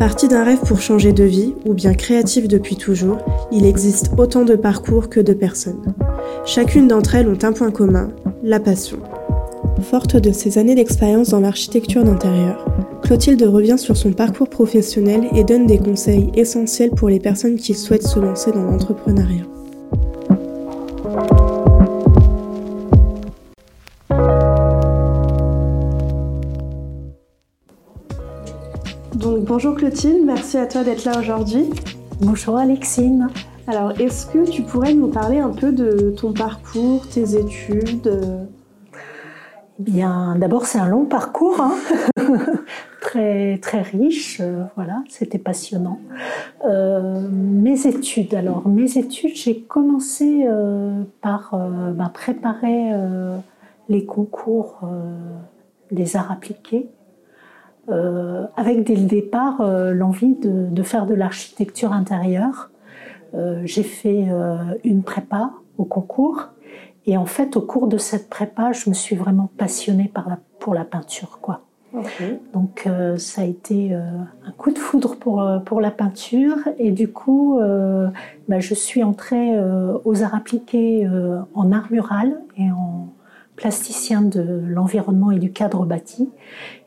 Parti d'un rêve pour changer de vie, ou bien créatif depuis toujours, il existe autant de parcours que de personnes. Chacune d'entre elles ont un point commun, la passion. Forte de ses années d'expérience dans l'architecture d'intérieur, Clotilde revient sur son parcours professionnel et donne des conseils essentiels pour les personnes qui souhaitent se lancer dans l'entrepreneuriat. Bonjour Clotilde, merci à toi d'être là aujourd'hui. Bonjour Alexine. Alors est-ce que tu pourrais nous parler un peu de ton parcours, tes études eh Bien, d'abord c'est un long parcours, hein. très très riche. Euh, voilà, c'était passionnant. Euh, mes études, alors mes études, j'ai commencé euh, par bah, préparer les concours des arts appliqués euh, avec dès le départ euh, l'envie de, faire de l'architecture intérieure. Euh, j'ai fait une prépa au concours et en fait au cours de cette prépa je me suis vraiment passionnée par la, pour la peinture quoi. Donc ça a été un coup de foudre pour, pour la peinture et du coup bah, je suis entrée aux arts appliqués en art mural et en, plasticien de l'environnement et du cadre bâti.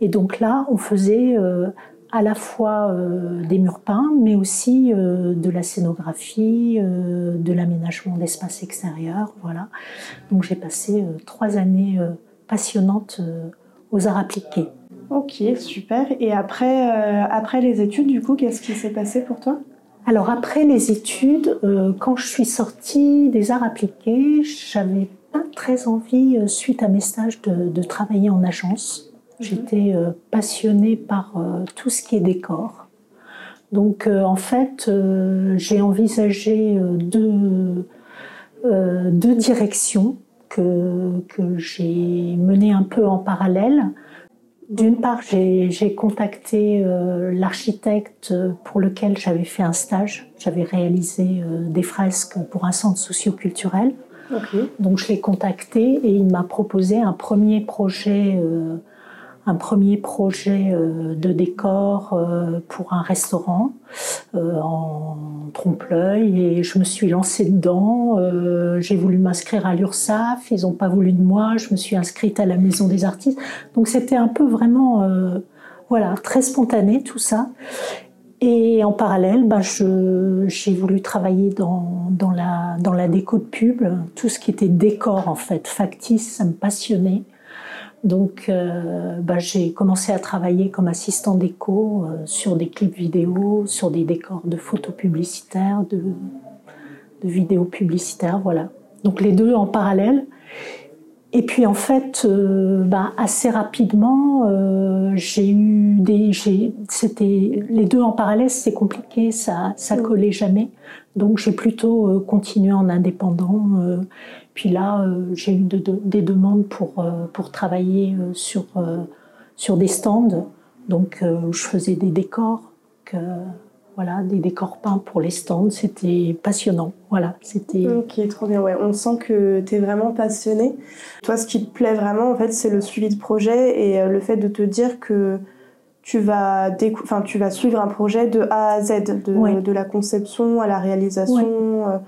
Et donc là, on faisait euh, à la fois euh, des murs peints, mais aussi euh, de la scénographie, de l'aménagement d'espaces extérieurs. Voilà. Donc j'ai passé trois années passionnantes aux arts appliqués. Ok, super. Et après, après les études, du coup, qu'est-ce qui s'est passé pour toi? Alors après les études, quand je suis sortie des arts appliqués, j'avais très envie, euh, suite à mes stages, de, travailler en agence. Mhm. J'étais euh, passionnée par euh, tout ce qui est décor. Donc en fait, j'ai envisagé deux, deux directions que, que j'ai menées un peu en parallèle. D'une part, j'ai contacté l'architecte pour lequel j'avais fait un stage. J'avais réalisé des fresques pour un centre socioculturel. Donc je l'ai contacté et il m'a proposé un premier projet, euh, un premier projet euh, de décor euh, pour un restaurant en trompe-l'œil et je me suis lancée dedans. J'ai voulu m'inscrire à l'URSSAF, ils n'ont pas voulu de moi. Je me suis inscrite à la Maison des Artistes. Donc c'était un peu vraiment, voilà, très spontané tout ça. Et en parallèle, ben, j'ai voulu travailler dans, la, déco de pub, tout ce qui était décor en fait, factice, ça me passionnait. Donc euh, ben, j'ai commencé à travailler comme assistant déco euh, sur des clips vidéo, sur des décors de photos publicitaires, de, de vidéos publicitaires, voilà. Donc les deux en parallèle. Et puis en fait, euh, bah, assez rapidement, euh, j'ai eu des, c'était les deux en parallèle, c'est compliqué, ça, ça mm. collait jamais. Donc j'ai plutôt euh, continué en indépendant. puis là, j'ai eu des demandes pour pour travailler sur sur des stands, donc où je faisais des décors. Que, voilà, des décors peints pour les stands. C'était passionnant. Voilà, c'était. Ok, trop bien. Ouais, on sent que tu es vraiment passionné. Toi, ce qui te plaît vraiment, en fait, c'est le suivi de projet et euh, le fait de te dire que tu vas, enfin, tu vas suivre un projet de A à Z, de, de la conception à la réalisation, euh,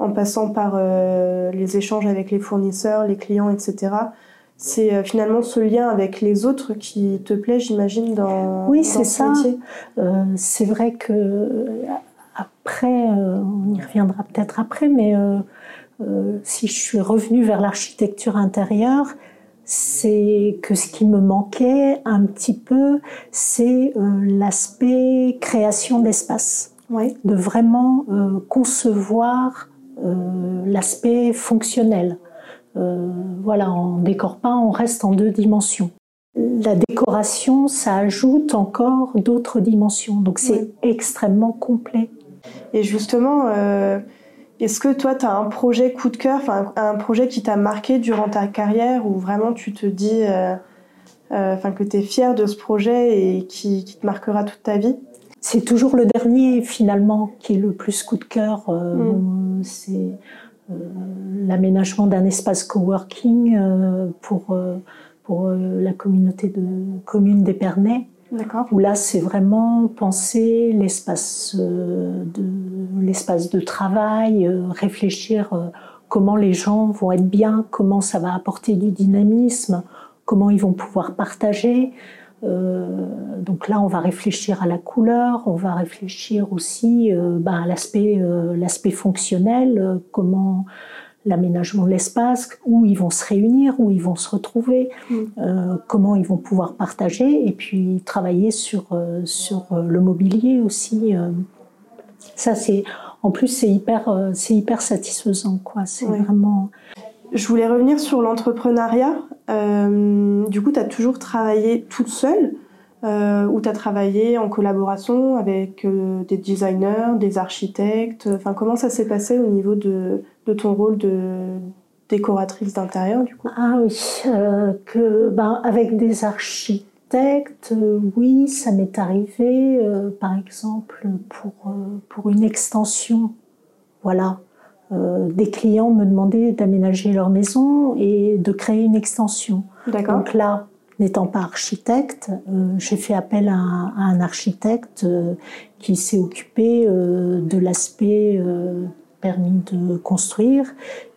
en passant par euh, les échanges avec les fournisseurs, les clients, etc c'est euh, finalement ce lien avec les autres qui te plaît, j'imagine, dans Oui, c'est ça. Euh, c'est vrai que après, euh, on y reviendra peut-être après, mais si je suis revenue vers l'architecture intérieure, c'est que ce qui me manquait un petit peu, c'est l'aspect création d'espace. De vraiment concevoir l'aspect fonctionnel. Euh, voilà, en décor peint, on reste en deux dimensions. La décoration, ça ajoute encore d'autres dimensions, donc c'est extrêmement complet. Et justement, euh, est-ce que toi, tu as un projet coup de cœur, un projet qui t'a marqué durant ta carrière, où vraiment tu te dis euh, enfin que tu es fier de ce projet et qui, qui te marquera toute ta vie? C'est toujours le dernier, finalement, qui est le plus coup de cœur. Mm. C'est l'aménagement d'un espace coworking euh, pour, euh, pour la communauté de communes d'Épernay. D'accord. Où là, c'est vraiment penser l'espace euh, de, l'espace de travail, euh, réfléchir euh, comment les gens vont être bien, comment ça va apporter du dynamisme, comment ils vont pouvoir partager. Donc là, on va réfléchir à la couleur, on va réfléchir aussi ben, à l'aspect, l'aspect fonctionnel, comment l'aménagement de l'espace, où ils vont se réunir, où ils vont se retrouver, mm. euh, comment ils vont pouvoir partager, et puis travailler sur, euh, sur euh, le mobilier aussi. Ça, c'est en plus c'est hyper, c'est hyper satisfaisant, quoi. C'est vraiment. Je voulais revenir sur l'entrepreneuriat. du coup, tu as toujours travaillé toute seule ou tu as travaillé en collaboration avec des designers, des architectes? Enfin, comment ça s'est passé au niveau de, de ton rôle de décoratrice d'intérieur du coup? Ah oui, euh, que ben, avec des architectes, euh, oui, ça m'est arrivé, euh, par exemple pour pour une extension, voilà. Des clients me demandaient d'aménager leur maison et de créer une extension. Donc là, n'étant pas architecte, j'ai fait appel à un architecte qui s'est occupé de l'aspect permis de construire.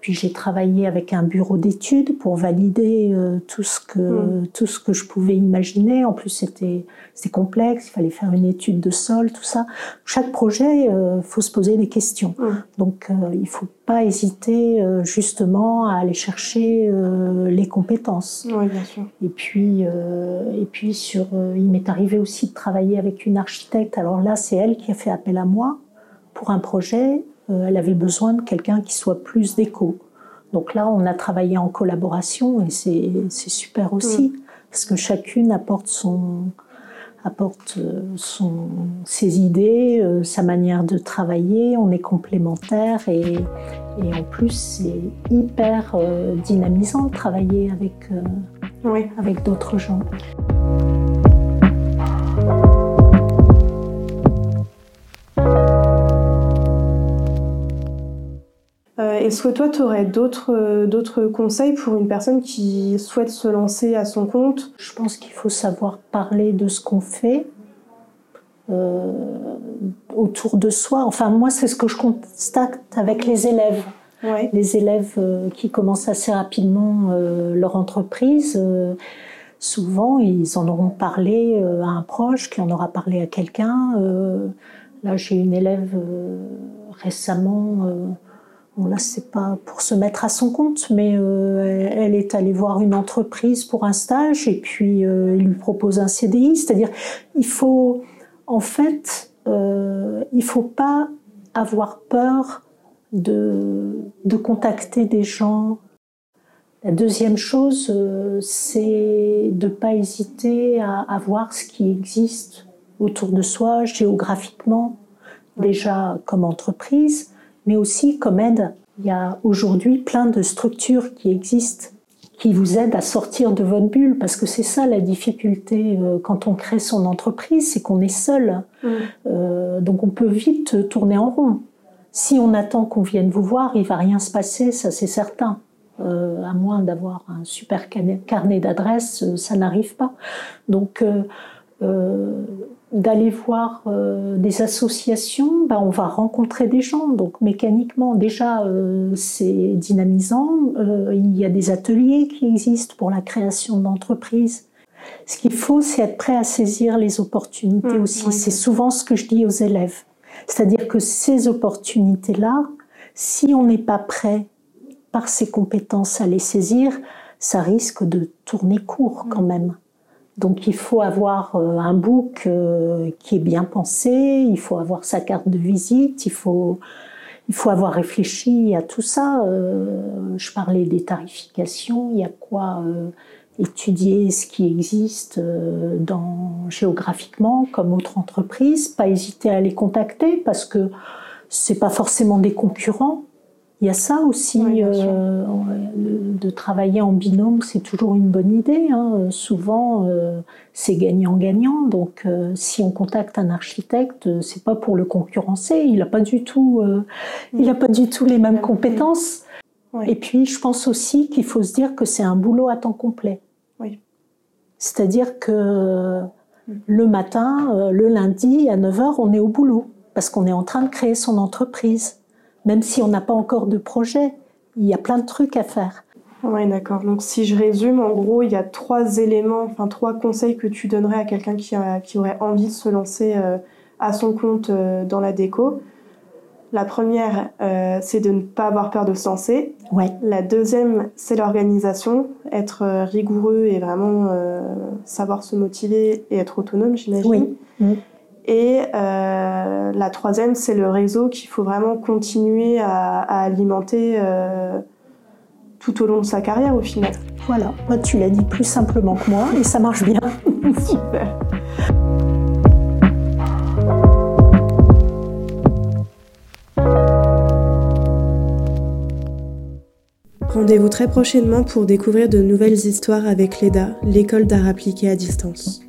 Puis j'ai travaillé avec un bureau d'études pour valider euh, tout ce que hmm. tout ce que je pouvais imaginer. En plus c'était c'est complexe, il fallait faire une étude de sol, tout ça. Chaque projet, il euh, faut se poser des questions. Hmm. Donc euh, il faut pas hésiter justement à aller chercher les compétences. Oui, bien sûr. Et puis et puis sur il m'est arrivé aussi de travailler avec une architecte. Alors là c'est elle qui a fait appel à moi pour un projet euh, elle avait besoin de quelqu'un qui soit plus déco. Donc là, on a travaillé en collaboration et c'est super aussi, mm. parce que chacune apporte son, apporte euh, son, ses idées, euh, sa manière de travailler, on est complémentaires et, et en plus c'est hyper dynamisant de travailler avec, avec d'autres gens. Est-ce que toi, tu aurais d'autres, d'autres conseils pour une personne qui souhaite se lancer à son compte? Je pense qu'il faut savoir parler de ce qu'on fait euh, autour de soi. Enfin, moi, c'est ce que je constate avec les élèves. Les élèves euh, qui commencent assez rapidement euh, leur entreprise, souvent, ils en auront parlé à un proche, qui en aura parlé à quelqu'un. là, j'ai une élève récemment Bon, là, c'est pas pour se mettre à son compte, mais euh, elle est allée voir une entreprise pour un stage et puis euh, il lui propose un CDI. C'est-à-dire, il faut, en fait, euh, il faut pas avoir peur de, de contacter des gens. La deuxième chose, c'est de pas hésiter à voir ce qui existe autour de soi géographiquement, déjà comme entreprise mais aussi comme aide. Il y a aujourd'hui plein de structures qui existent qui vous aident à sortir de votre bulle, parce que c'est ça la difficulté euh, quand on crée son entreprise, c'est qu'on est seul. Mm. Euh, donc on peut vite tourner en rond. Si on attend qu'on vienne vous voir, il va rien se passer, ça c'est certain. Euh, à moins d'avoir un super carnet d'adresses, ça n'arrive pas. Donc d'aller voir euh, des associations, bah, on va rencontrer des gens. Donc mécaniquement, déjà, euh, c'est dynamisant. Euh, il y a des ateliers qui existent pour la création d'entreprises. Ce qu'il faut, c'est être prêt à saisir les opportunités mmh, aussi. C'est souvent ce que je dis aux élèves. C'est-à-dire que ces opportunités-là, si on n'est pas prêt par ses compétences à les saisir, ça risque de tourner court quand mmh. même. Donc il faut avoir euh, un book euh, qui est bien pensé, il faut avoir sa carte de visite, il faut, il faut avoir réfléchi à tout ça. Euh, je parlais des tarifications, il y a quoi étudier ce qui existe dans, géographiquement comme autre entreprise, pas hésiter à les contacter parce que c'est pas forcément des concurrents, il y a ça aussi, euh, de travailler en binôme, c'est toujours une bonne idée. Hein. Souvent, euh, c'est gagnant-gagnant. Donc, euh, si on contacte un architecte, c'est pas pour le concurrencer. Il n'a pas du tout, il a pas du tout les mêmes compétences. Et puis, je pense aussi qu'il faut se dire que c'est un boulot à temps complet. Oui. C'est-à-dire que Le matin, le lundi, à 9h, on est au boulot parce qu'on est en train de créer son entreprise. Même si on n'a pas encore de projet, il y a plein de trucs à faire. Oui, d'accord. Donc si je résume, en gros, il y a trois éléments, enfin trois conseils que tu donnerais à quelqu'un qui, qui aurait envie de se lancer euh, à son compte euh, dans la déco. La première, euh, c'est de ne pas avoir peur de se lancer. Ouais. La deuxième, c'est l'organisation, être rigoureux et vraiment savoir se motiver et être autonome, j'imagine. Oui. Mm. Et la troisième, c'est le réseau qu'il faut vraiment continuer à, à alimenter tout au long de sa carrière au final. Voilà, moi tu l'as dit plus simplement que moi et ça marche bien. Super. Rendez-vous très prochainement pour découvrir de nouvelles histoires avec l'EDA, l'école d'art appliqué à distance.